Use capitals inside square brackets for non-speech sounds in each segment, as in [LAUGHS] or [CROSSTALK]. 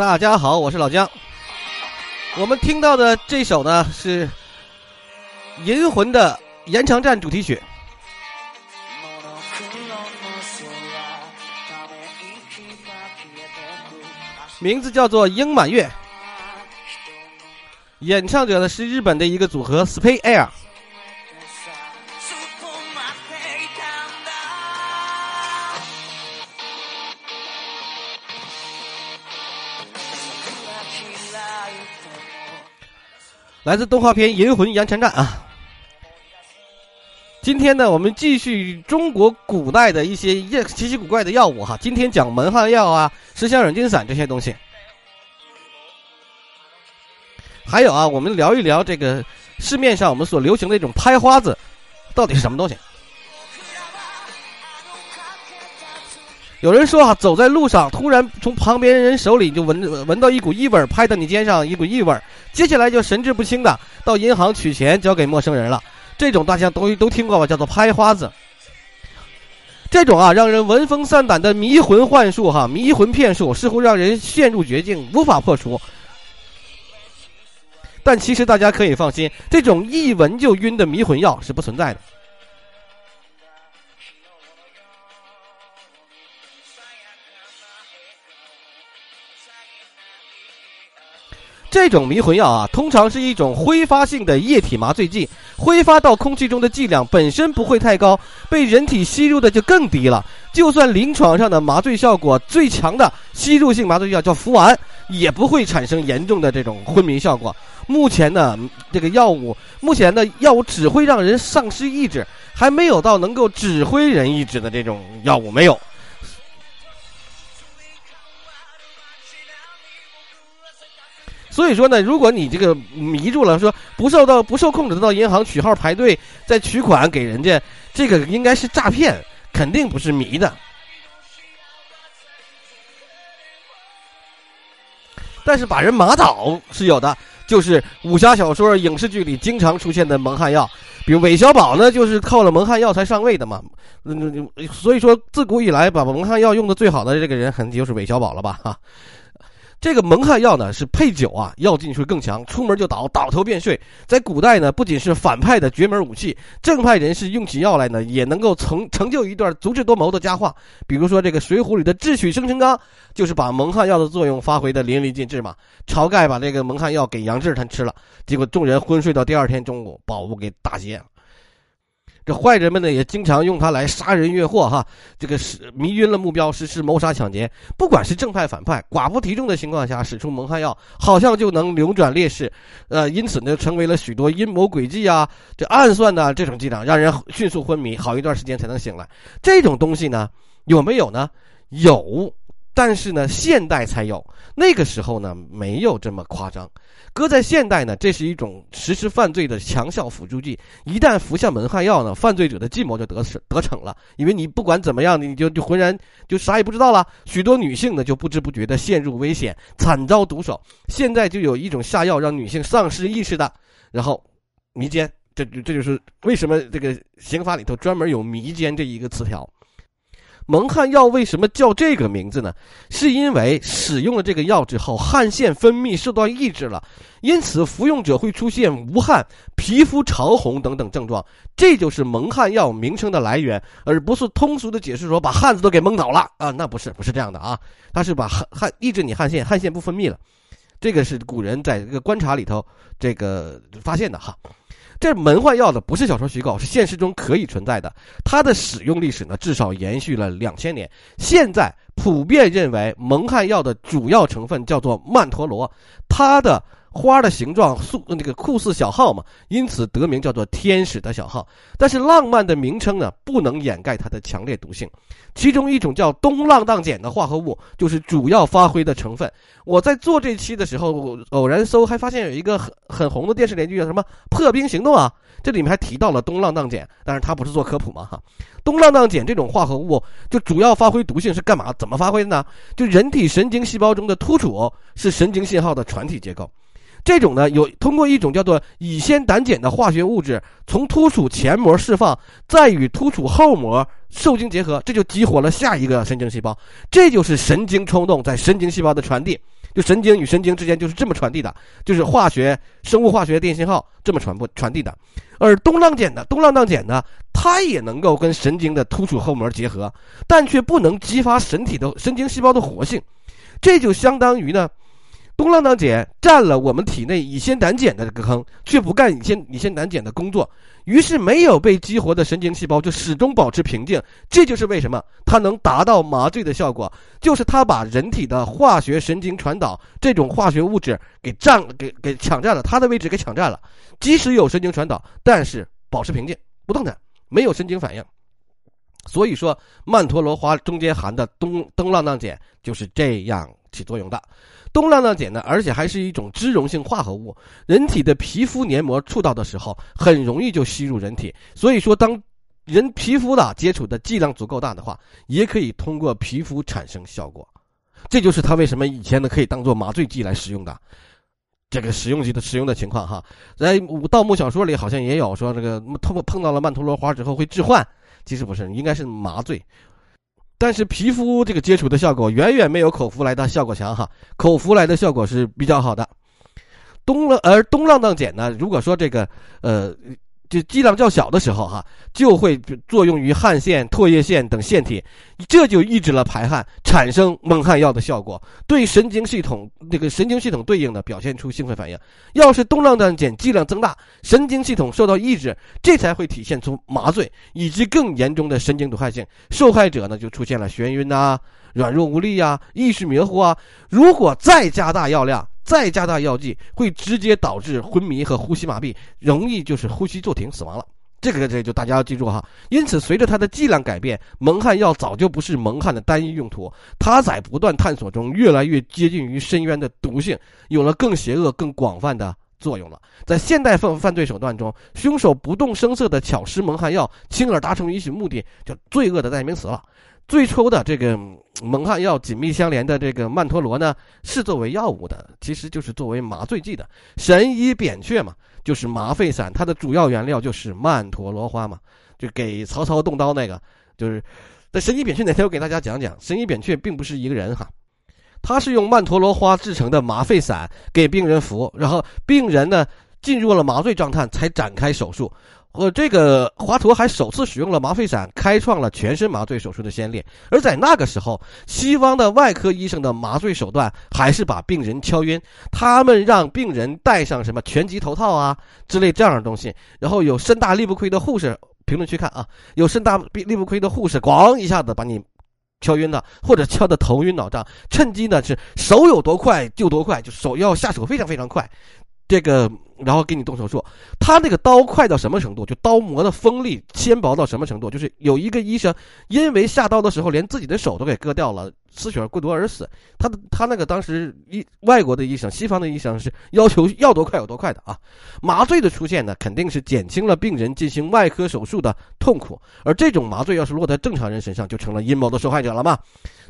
大家好，我是老姜。我们听到的这首呢是《银魂》的延长战主题曲，名字叫做《鹰满月》，演唱者呢是日本的一个组合 Space Air。来自动画片《银魂杨千战》啊！今天呢，我们继续中国古代的一些奇奇古怪的药物哈。今天讲蒙汗药啊、十香软筋散这些东西。还有啊，我们聊一聊这个市面上我们所流行的一种拍花子，到底是什么东西？有人说啊，走在路上，突然从旁边人手里就闻闻到一股异味，拍到你肩上一股异味，接下来就神志不清的到银行取钱交给陌生人了。这种大家都都听过吧？叫做拍花子。这种啊，让人闻风丧胆的迷魂幻术，哈，迷魂骗术，似乎让人陷入绝境，无法破除。但其实大家可以放心，这种一闻就晕的迷魂药是不存在的。这种迷魂药啊，通常是一种挥发性的液体麻醉剂，挥发到空气中的剂量本身不会太高，被人体吸入的就更低了。就算临床上的麻醉效果最强的吸入性麻醉药叫福丸，也不会产生严重的这种昏迷效果。目前呢，这个药物目前的药物只会让人丧失意志，还没有到能够指挥人意志的这种药物没有。所以说呢，如果你这个迷住了，说不受到不受控制的到银行取号排队再取款给人家，这个应该是诈骗，肯定不是迷的。但是把人麻倒是有的，就是武侠小说、影视剧里经常出现的蒙汗药，比如韦小宝呢，就是靠了蒙汗药才上位的嘛。嗯，所以说自古以来把蒙汗药用的最好的这个人，肯定就是韦小宝了吧？哈。这个蒙汗药呢是配酒啊，药劲会更强，出门就倒，倒头便睡。在古代呢，不仅是反派的绝门武器，正派人士用起药来呢，也能够成成就一段足智多谋的佳话。比如说这个《水浒》里的智取生辰纲，就是把蒙汗药的作用发挥的淋漓尽致嘛。晁盖把这个蒙汗药给杨志他吃了，结果众人昏睡到第二天中午，宝物给打劫。这坏人们呢，也经常用它来杀人越货，哈，这个是迷晕了目标，实施谋杀抢劫。不管是正派反派，寡不敌众的情况下，使出蒙汗药，好像就能扭转劣势，呃，因此呢，成为了许多阴谋诡计啊，这暗算呐，这种伎俩，让人迅速昏迷，好一段时间才能醒来。这种东西呢，有没有呢？有。但是呢，现代才有，那个时候呢没有这么夸张。搁在现代呢，这是一种实施犯罪的强效辅助剂。一旦服下蒙汗药呢，犯罪者的计谋就得得逞了。因为你不管怎么样，你就就浑然就啥也不知道了。许多女性呢就不知不觉的陷入危险，惨遭毒手。现在就有一种下药让女性丧失意识的，然后迷奸。这这就是为什么这个刑法里头专门有迷奸这一个词条。蒙汗药为什么叫这个名字呢？是因为使用了这个药之后，汗腺分泌受到抑制了，因此服用者会出现无汗、皮肤潮红等等症状。这就是蒙汗药名称的来源，而不是通俗的解释说把汉子都给蒙倒了啊！那不是，不是这样的啊，它是把汗汗抑制你汗腺，汗腺不分泌了。这个是古人在这个观察里头这个发现的哈。这蒙汗药的不是小说虚构，是现实中可以存在的。它的使用历史呢，至少延续了两千年。现在普遍认为蒙汗药的主要成分叫做曼陀罗，它的。花的形状素那个酷似小号嘛，因此得名叫做天使的小号。但是浪漫的名称呢，不能掩盖它的强烈毒性。其中一种叫东浪荡碱的化合物，就是主要发挥的成分。我在做这期的时候，偶然搜，还发现有一个很很红的电视连续剧，叫什么《破冰行动》啊，这里面还提到了东浪荡碱，但是它不是做科普嘛哈。东浪荡碱这种化合物，就主要发挥毒性是干嘛？怎么发挥的呢？就人体神经细胞中的突触是神经信号的传体结构。这种呢，有通过一种叫做乙酰胆碱的化学物质，从突触前膜释放，再与突触后膜受精结合，这就激活了下一个神经细胞。这就是神经冲动在神经细胞的传递。就神经与神经之间就是这么传递的，就是化学、生物化学电信号这么传播传递的。而东浪碱呢，东浪荡碱呢，它也能够跟神经的突触后膜结合，但却不能激发身体的神经细胞的活性，这就相当于呢。东浪荡碱占了我们体内乙酰胆碱的这个坑，却不干乙酰乙酰胆碱的工作，于是没有被激活的神经细胞就始终保持平静。这就是为什么它能达到麻醉的效果，就是它把人体的化学神经传导这种化学物质给占给给抢占了，它的位置给抢占了。即使有神经传导，但是保持平静不动弹，没有神经反应。所以说，曼陀罗花中间含的东东浪荡碱就是这样起作用的。东莨莨碱呢，而且还是一种脂溶性化合物，人体的皮肤黏膜触到的时候，很容易就吸入人体。所以说，当人皮肤的接触的剂量足够大的话，也可以通过皮肤产生效果。这就是它为什么以前呢可以当做麻醉剂来使用的，这个使用剂的使用的情况哈。在盗墓小说里好像也有说，这个碰碰到了曼陀罗花之后会致幻，其实不是，应该是麻醉。但是皮肤这个接触的效果远远没有口服来的效果强哈，口服来的效果是比较好的。东浪而东浪荡碱呢，如果说这个呃。就剂量较小的时候，哈，就会作用于汗腺、唾液腺等腺体，这就抑制了排汗，产生蒙汗药的效果。对神经系统这个神经系统对应的表现出兴奋反应。要是东莨菪碱剂量增大，神经系统受到抑制，这才会体现出麻醉以及更严重的神经毒害性。受害者呢，就出现了眩晕呐、软弱无力呀、意识模糊啊。如果再加大药量，再加大药剂，会直接导致昏迷和呼吸麻痹，容易就是呼吸骤停死亡了。这个这就大家要记住哈。因此，随着它的剂量改变，蒙汗药早就不是蒙汗的单一用途，它在不断探索中越来越接近于深渊的毒性，有了更邪恶、更广泛的作用了。在现代犯犯罪手段中，凶手不动声色的巧施蒙汗药，轻而达成一些目的，就罪恶的代名词了。最初的这个蒙汗药紧密相连的这个曼陀罗呢，是作为药物的，其实就是作为麻醉剂的。神医扁鹊嘛，就是麻沸散，它的主要原料就是曼陀罗花嘛，就给曹操动刀那个，就是。那神医扁鹊哪天我给大家讲讲，神医扁鹊并不是一个人哈，他是用曼陀罗花制成的麻沸散给病人服，然后病人呢进入了麻醉状态才展开手术。我这个华佗还首次使用了麻沸散，开创了全身麻醉手术的先例。而在那个时候，西方的外科医生的麻醉手段还是把病人敲晕，他们让病人戴上什么拳击头套啊之类这样的东西。然后有身大力不亏的护士，评论区看啊，有身大力不亏的护士，咣一下子把你敲晕了，或者敲得头晕脑胀，趁机呢是手有多快就多快，就手要下手非常非常快。这个，然后给你动手术，他那个刀快到什么程度？就刀磨的锋利纤薄到什么程度？就是有一个医生，因为下刀的时候连自己的手都给割掉了。失血过多而死，他的他那个当时医外国的医生，西方的医生是要求要多快有多快的啊！麻醉的出现呢，肯定是减轻了病人进行外科手术的痛苦，而这种麻醉要是落在正常人身上，就成了阴谋的受害者了嘛？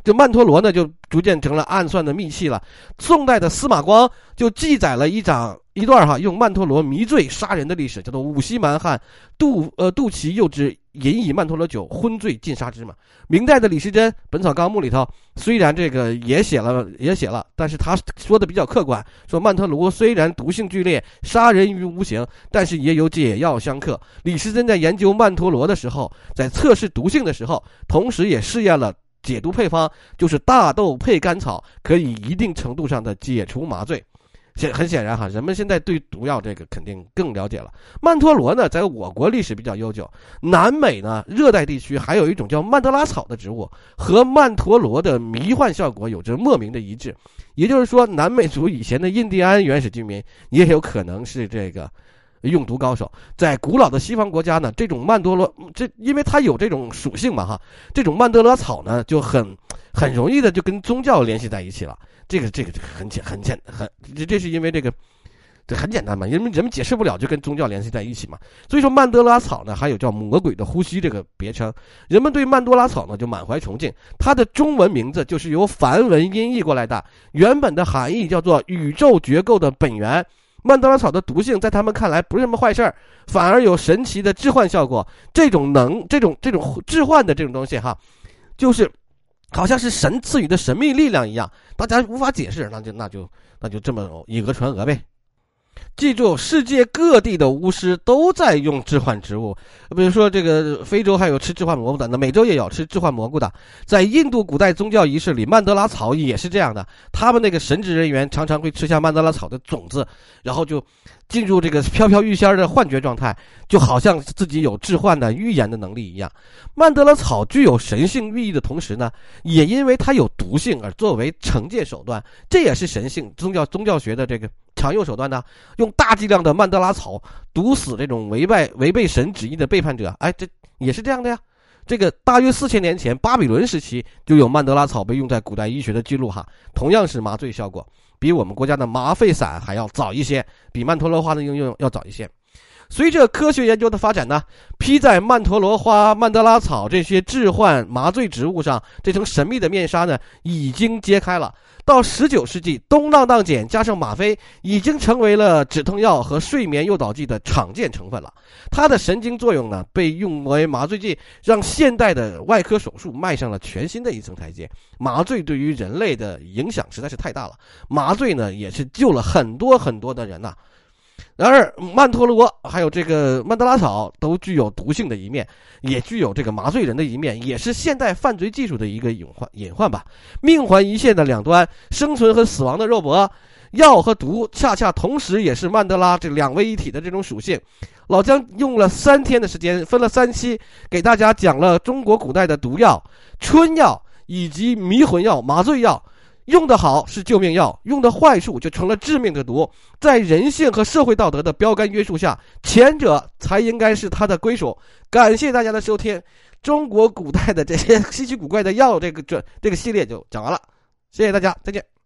就曼陀罗呢，就逐渐成了暗算的密器了。宋代的司马光就记载了一张一段哈，用曼陀罗迷醉杀人的历史，叫做“五溪蛮汉杜呃杜其幼之”。饮以曼陀罗酒，昏醉尽杀之嘛。明代的李时珍《本草纲目》里头，虽然这个也写了，也写了，但是他说的比较客观，说曼陀罗虽然毒性剧烈，杀人于无形，但是也有解药相克。李时珍在研究曼陀罗的时候，在测试毒性的时候，同时也试验了解毒配方，就是大豆配甘草，可以一定程度上的解除麻醉。显很显然哈，人们现在对毒药这个肯定更了解了。曼陀罗呢，在我国历史比较悠久。南美呢，热带地区还有一种叫曼德拉草的植物，和曼陀罗的迷幻效果有着莫名的一致。也就是说，南美族以前的印第安原始居民也有可能是这个用毒高手。在古老的西方国家呢，这种曼多罗这因为它有这种属性嘛哈，这种曼德拉草呢就很很容易的就跟宗教联系在一起了。这个这个这个很简很简很，这这是因为这个，这很简单嘛，人们人们解释不了，就跟宗教联系在一起嘛。所以说曼德拉草呢，还有叫魔鬼的呼吸这个别称。人们对曼多拉草呢就满怀崇敬，它的中文名字就是由梵文音译过来的，原本的含义叫做宇宙结构的本源。曼德拉草的毒性在他们看来不是什么坏事儿，反而有神奇的致幻效果。这种能这种这种致幻的这种东西哈，就是。好像是神赐予的神秘力量一样，大家无法解释，那就那就那就这么以讹传讹呗。记住，世界各地的巫师都在用致幻植物，比如说这个非洲还有吃致幻蘑菇的，那美洲也有吃致幻蘑菇的。在印度古代宗教仪式里，曼德拉草也是这样的，他们那个神职人员常常会吃下曼德拉草的种子，然后就进入这个飘飘欲仙的幻觉状态，就好像自己有致幻的预言的能力一样。曼德拉草具有神性寓意的同时呢，也因为它有毒性而作为惩戒手段，这也是神性宗教宗教学的这个。常用手段呢，用大剂量的曼德拉草毒死这种违背违背神旨意的背叛者。哎，这也是这样的呀。这个大约四千年前，巴比伦时期就有曼德拉草被用在古代医学的记录哈，同样是麻醉效果，比我们国家的麻沸散还要早一些，比曼陀罗花的应用要早一些。随着科学研究的发展呢，披在曼陀罗花、曼德拉草这些致幻麻醉植物上，这层神秘的面纱呢，已经揭开了。到十九世纪，东莨菪碱加上吗啡已经成为了止痛药和睡眠诱导剂的常见成分了。它的神经作用呢，被用为麻醉剂，让现代的外科手术迈上了全新的一层台阶。麻醉对于人类的影响实在是太大了，麻醉呢，也是救了很多很多的人呐。然而，曼陀罗还有这个曼德拉草都具有毒性的一面，也具有这个麻醉人的一面，也是现代犯罪技术的一个隐患隐患吧。命环一线的两端，生存和死亡的肉搏，药和毒恰恰同时也是曼德拉这两位一体的这种属性。老姜用了三天的时间，分了三期给大家讲了中国古代的毒药、春药以及迷魂药、麻醉药。用的好是救命药，用的坏处就成了致命的毒。在人性和社会道德的标杆约束下，前者才应该是它的归属。感谢大家的收听，中国古代的这些 [LAUGHS] 稀奇古怪的药，这个这这个系列就讲完了。谢谢大家，再见。